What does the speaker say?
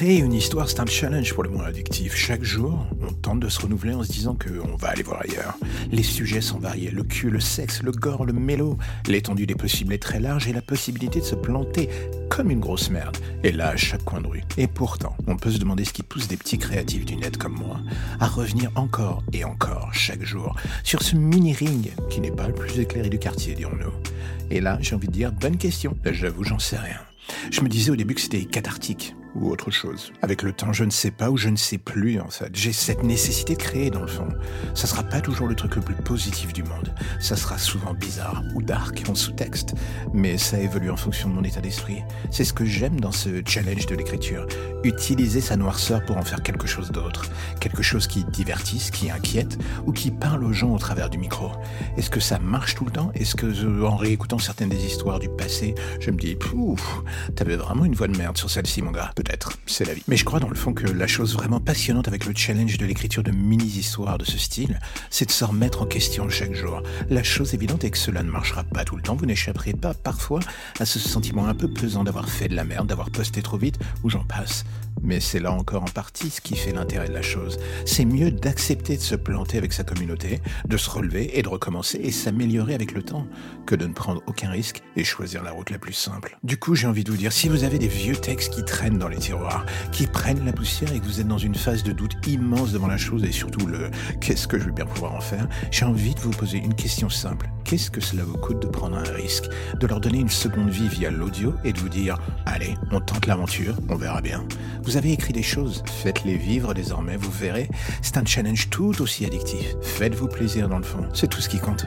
Créer une histoire, c'est un challenge pour le moins addictif. Chaque jour, on tente de se renouveler en se disant qu'on va aller voir ailleurs. Les sujets sont variés, le cul, le sexe, le gore, le mélo. L'étendue des possibles est très large et la possibilité de se planter comme une grosse merde est là à chaque coin de rue. Et pourtant, on peut se demander ce qui pousse des petits créatifs du net comme moi à revenir encore et encore chaque jour sur ce mini-ring qui n'est pas le plus éclairé du quartier, dirons-nous. Et là, j'ai envie de dire, bonne question. J'avoue, j'en sais rien. Je me disais au début que c'était cathartique ou autre chose. Avec le temps, je ne sais pas ou je ne sais plus en fait. J'ai cette nécessité de créer dans le fond. Ça sera pas toujours le truc le plus positif du monde. Ça sera souvent bizarre ou dark en sous-texte. Mais ça évolue en fonction de mon état d'esprit. C'est ce que j'aime dans ce challenge de l'écriture. Utiliser sa noirceur pour en faire quelque chose d'autre. Quelque chose qui divertisse, qui inquiète ou qui parle aux gens au travers du micro. Est-ce que ça marche tout le temps? Est-ce que en réécoutant certaines des histoires du passé, je me dis, pouf, t'avais vraiment une voix de merde sur celle-ci mon gars Peut-être, c'est la vie. Mais je crois dans le fond que la chose vraiment passionnante avec le challenge de l'écriture de mini-histoires de ce style, c'est de se remettre en question chaque jour. La chose évidente est que cela ne marchera pas tout le temps, vous n'échapperez pas parfois à ce sentiment un peu pesant d'avoir fait de la merde, d'avoir posté trop vite, ou j'en passe. Mais c'est là encore en partie ce qui fait l'intérêt de la chose. C'est mieux d'accepter de se planter avec sa communauté, de se relever et de recommencer et s'améliorer avec le temps, que de ne prendre aucun risque et choisir la route la plus simple. Du coup, j'ai envie de vous dire, si vous avez des vieux textes qui traînent dans les tiroirs, qui prennent la poussière et que vous êtes dans une phase de doute immense devant la chose et surtout le qu'est-ce que je vais bien pouvoir en faire, j'ai envie de vous poser une question simple. Qu'est-ce que cela vous coûte de prendre un risque, de leur donner une seconde vie via l'audio et de vous dire, allez, on tente l'aventure, on verra bien. Avez écrit des choses, faites-les vivre désormais, vous verrez, c'est un challenge tout aussi addictif. Faites-vous plaisir dans le fond, c'est tout ce qui compte.